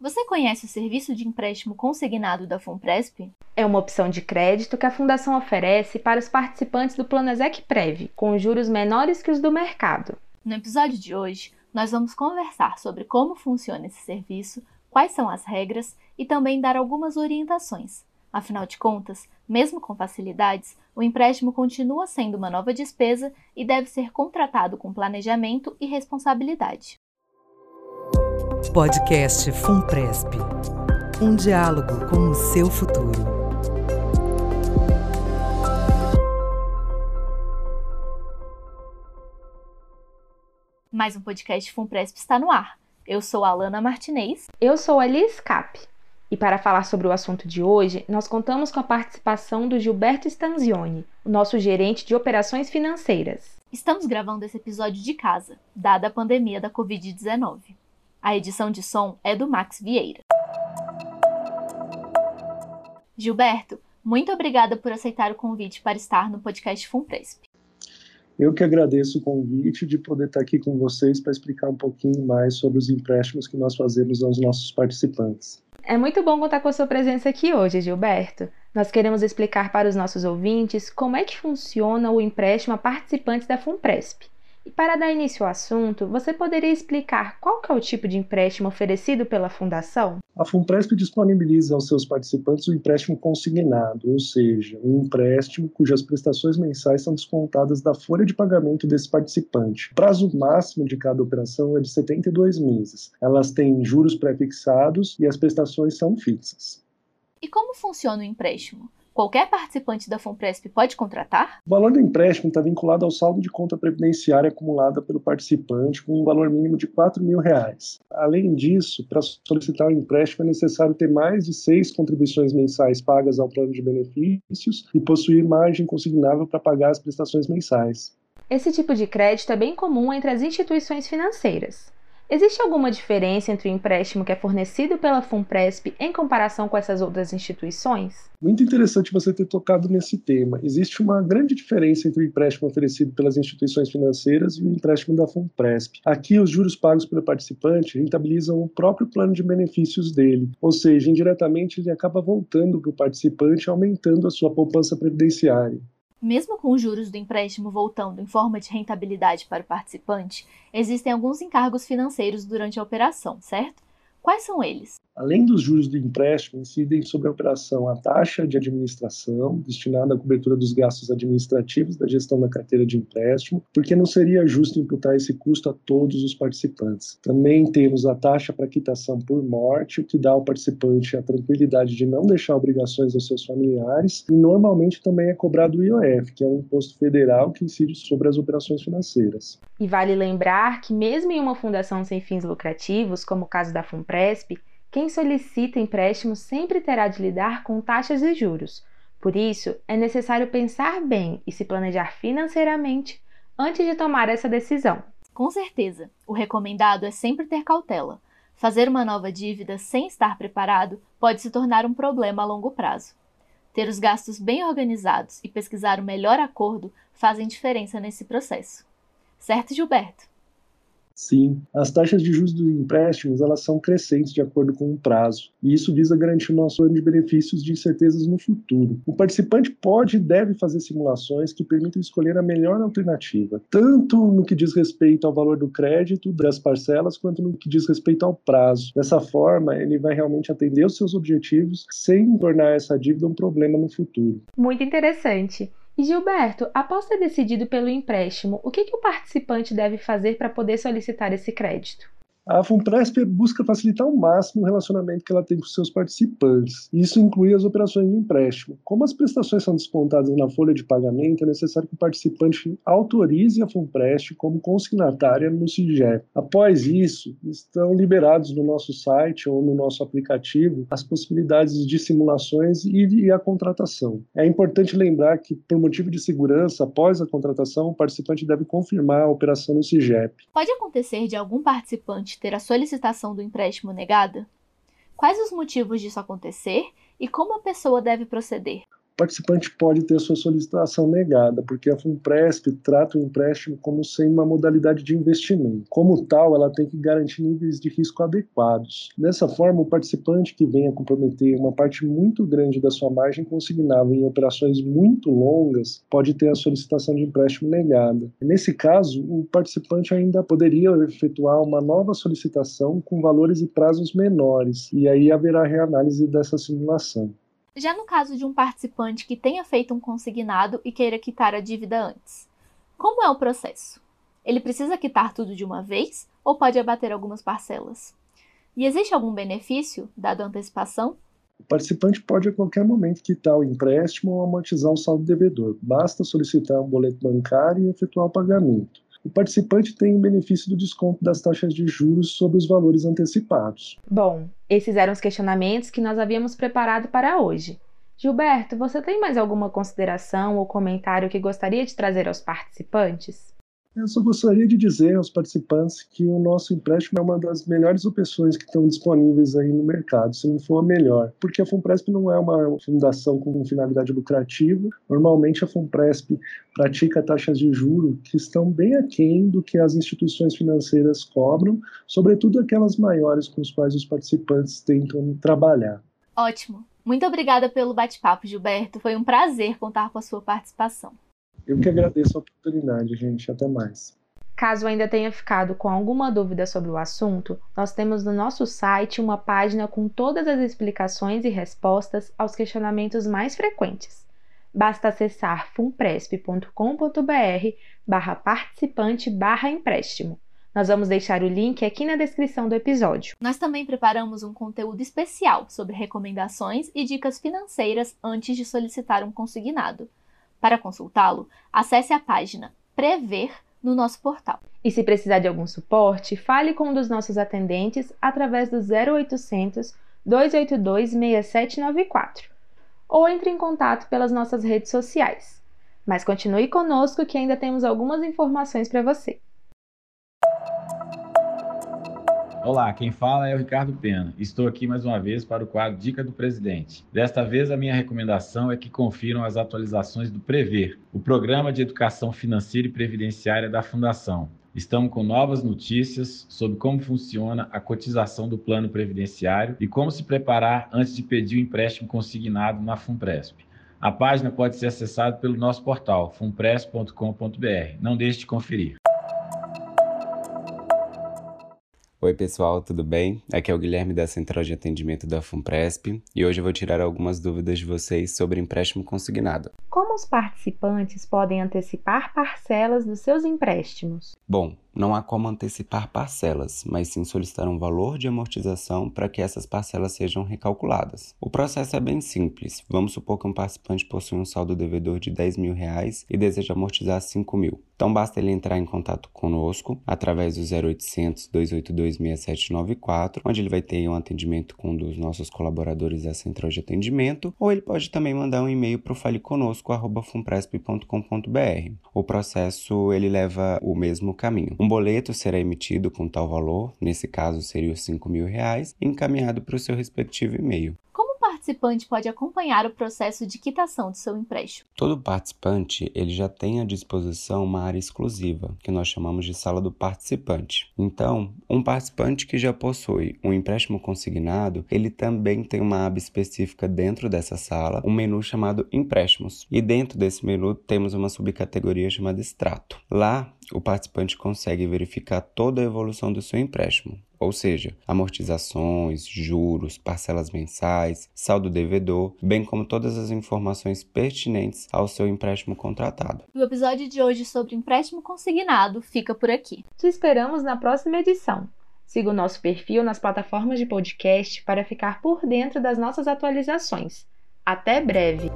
Você conhece o serviço de empréstimo consignado da FUNPRESP? É uma opção de crédito que a Fundação oferece para os participantes do Plano Prev, com juros menores que os do mercado. No episódio de hoje, nós vamos conversar sobre como funciona esse serviço, quais são as regras e também dar algumas orientações. Afinal de contas, mesmo com facilidades, o empréstimo continua sendo uma nova despesa e deve ser contratado com planejamento e responsabilidade. Podcast FUNPRESP um diálogo com o seu futuro. Mais um podcast FUNPRESP está no ar. Eu sou a Alana Martinez. Eu sou a Liz Cap. E para falar sobre o assunto de hoje, nós contamos com a participação do Gilberto Stanzioni, o nosso gerente de operações financeiras. Estamos gravando esse episódio de casa, dada a pandemia da Covid-19. A edição de som é do Max Vieira. Gilberto, muito obrigada por aceitar o convite para estar no podcast FUNPRESP. Eu que agradeço o convite de poder estar aqui com vocês para explicar um pouquinho mais sobre os empréstimos que nós fazemos aos nossos participantes. É muito bom contar com a sua presença aqui hoje, Gilberto. Nós queremos explicar para os nossos ouvintes como é que funciona o empréstimo a participantes da FUNPRESP. E para dar início ao assunto, você poderia explicar qual é o tipo de empréstimo oferecido pela Fundação? A FUNPRESP disponibiliza aos seus participantes o empréstimo consignado, ou seja, um empréstimo cujas prestações mensais são descontadas da folha de pagamento desse participante. O prazo máximo de cada operação é de 72 meses. Elas têm juros pré-fixados e as prestações são fixas. E como funciona o empréstimo? Qualquer participante da FUNPRESP pode contratar? O valor do empréstimo está vinculado ao saldo de conta previdenciária acumulada pelo participante com um valor mínimo de R$ mil reais. Além disso, para solicitar o empréstimo é necessário ter mais de seis contribuições mensais pagas ao plano de benefícios e possuir margem consignável para pagar as prestações mensais. Esse tipo de crédito é bem comum entre as instituições financeiras. Existe alguma diferença entre o empréstimo que é fornecido pela FUNPRESP em comparação com essas outras instituições? Muito interessante você ter tocado nesse tema. Existe uma grande diferença entre o empréstimo oferecido pelas instituições financeiras e o empréstimo da FUNPRESP. Aqui, os juros pagos pelo participante rentabilizam o próprio plano de benefícios dele, ou seja, indiretamente ele acaba voltando para o participante, aumentando a sua poupança previdenciária. Mesmo com os juros do empréstimo voltando em forma de rentabilidade para o participante, existem alguns encargos financeiros durante a operação, certo? Quais são eles? Além dos juros do empréstimo, incidem sobre a operação a taxa de administração, destinada à cobertura dos gastos administrativos da gestão da carteira de empréstimo, porque não seria justo imputar esse custo a todos os participantes. Também temos a taxa para quitação por morte, o que dá ao participante a tranquilidade de não deixar obrigações aos seus familiares, e normalmente também é cobrado o IOF, que é um imposto federal que incide sobre as operações financeiras. E vale lembrar que, mesmo em uma fundação sem fins lucrativos, como o caso da FUNPRESP, quem solicita empréstimo sempre terá de lidar com taxas e juros. Por isso, é necessário pensar bem e se planejar financeiramente antes de tomar essa decisão. Com certeza, o recomendado é sempre ter cautela. Fazer uma nova dívida sem estar preparado pode se tornar um problema a longo prazo. Ter os gastos bem organizados e pesquisar o melhor acordo fazem diferença nesse processo. Certo, Gilberto? Sim, as taxas de juros dos empréstimos elas são crescentes de acordo com o prazo, e isso visa garantir o nosso ano de benefícios de incertezas no futuro. O participante pode e deve fazer simulações que permitam escolher a melhor alternativa, tanto no que diz respeito ao valor do crédito, das parcelas, quanto no que diz respeito ao prazo. Dessa forma, ele vai realmente atender os seus objetivos sem tornar essa dívida um problema no futuro. Muito interessante. E Gilberto, após ter decidido pelo empréstimo, o que, que o participante deve fazer para poder solicitar esse crédito? A FUNPRESP busca facilitar ao máximo o relacionamento que ela tem com seus participantes. Isso inclui as operações de empréstimo. Como as prestações são descontadas na folha de pagamento, é necessário que o participante autorize a FUNPRESP como consignatária no CIGEP. Após isso, estão liberados no nosso site ou no nosso aplicativo as possibilidades de simulações e a contratação. É importante lembrar que, por motivo de segurança, após a contratação, o participante deve confirmar a operação no CIGEP. Pode acontecer de algum participante ter a solicitação do empréstimo negada? Quais os motivos disso acontecer e como a pessoa deve proceder? Participante pode ter sua solicitação negada, porque a FUNPRESP trata o empréstimo como sendo uma modalidade de investimento. Como tal, ela tem que garantir níveis de risco adequados. Dessa forma, o participante que venha comprometer uma parte muito grande da sua margem consignável em operações muito longas pode ter a solicitação de empréstimo negada. Nesse caso, o participante ainda poderia efetuar uma nova solicitação com valores e prazos menores, e aí haverá reanálise dessa simulação. Já no caso de um participante que tenha feito um consignado e queira quitar a dívida antes, como é o processo? Ele precisa quitar tudo de uma vez ou pode abater algumas parcelas? E existe algum benefício dado a antecipação? O participante pode a qualquer momento quitar o empréstimo ou amortizar o saldo devedor. Basta solicitar um boleto bancário e efetuar o pagamento o participante tem o benefício do desconto das taxas de juros sobre os valores antecipados. Bom, esses eram os questionamentos que nós havíamos preparado para hoje. Gilberto, você tem mais alguma consideração ou comentário que gostaria de trazer aos participantes? Eu só gostaria de dizer aos participantes que o nosso empréstimo é uma das melhores opções que estão disponíveis aí no mercado, se não for a melhor, porque a Funpresp não é uma fundação com finalidade lucrativa. Normalmente a Funpresp pratica taxas de juro que estão bem aquém do que as instituições financeiras cobram, sobretudo aquelas maiores com as quais os participantes tentam trabalhar. Ótimo. Muito obrigada pelo bate-papo, Gilberto. Foi um prazer contar com a sua participação. Eu que agradeço a oportunidade, gente. Até mais. Caso ainda tenha ficado com alguma dúvida sobre o assunto, nós temos no nosso site uma página com todas as explicações e respostas aos questionamentos mais frequentes. Basta acessar funpresp.com.br barra participante barra empréstimo. Nós vamos deixar o link aqui na descrição do episódio. Nós também preparamos um conteúdo especial sobre recomendações e dicas financeiras antes de solicitar um consignado. Para consultá-lo, acesse a página Prever no nosso portal. E se precisar de algum suporte, fale com um dos nossos atendentes através do 0800 282 6794 ou entre em contato pelas nossas redes sociais. Mas continue conosco que ainda temos algumas informações para você. Olá, quem fala é o Ricardo Pena. Estou aqui mais uma vez para o quadro Dica do Presidente. Desta vez, a minha recomendação é que confiram as atualizações do Prever, o Programa de Educação Financeira e Previdenciária da Fundação. Estamos com novas notícias sobre como funciona a cotização do plano previdenciário e como se preparar antes de pedir o empréstimo consignado na FUNPRESP. A página pode ser acessada pelo nosso portal funpresp.com.br. Não deixe de conferir. Oi, pessoal, tudo bem? Aqui é o Guilherme da Central de Atendimento da FUNPRESP e hoje eu vou tirar algumas dúvidas de vocês sobre empréstimo consignado. Como os participantes podem antecipar parcelas dos seus empréstimos? Bom, não há como antecipar parcelas, mas sim solicitar um valor de amortização para que essas parcelas sejam recalculadas. O processo é bem simples. Vamos supor que um participante possui um saldo devedor de 10 mil reais e deseja amortizar 5 mil. Então basta ele entrar em contato conosco através do 0800 282 6794, onde ele vai ter um atendimento com um dos nossos colaboradores da central de atendimento, ou ele pode também mandar um e-mail para o faleconosco@funpresp.com.br. O processo ele leva o mesmo caminho. Um boleto será emitido com tal valor, nesse caso seria os 5 mil reais, encaminhado para o seu respectivo e-mail participante pode acompanhar o processo de quitação do seu empréstimo? Todo participante ele já tem à disposição uma área exclusiva, que nós chamamos de sala do participante. Então, um participante que já possui um empréstimo consignado, ele também tem uma aba específica dentro dessa sala, um menu chamado empréstimos. E dentro desse menu temos uma subcategoria chamada extrato. Lá, o participante consegue verificar toda a evolução do seu empréstimo, ou seja, amortizações, juros, parcelas mensais, saldo devedor, bem como todas as informações pertinentes ao seu empréstimo contratado. O episódio de hoje sobre empréstimo consignado fica por aqui. Te esperamos na próxima edição. Siga o nosso perfil nas plataformas de podcast para ficar por dentro das nossas atualizações. Até breve!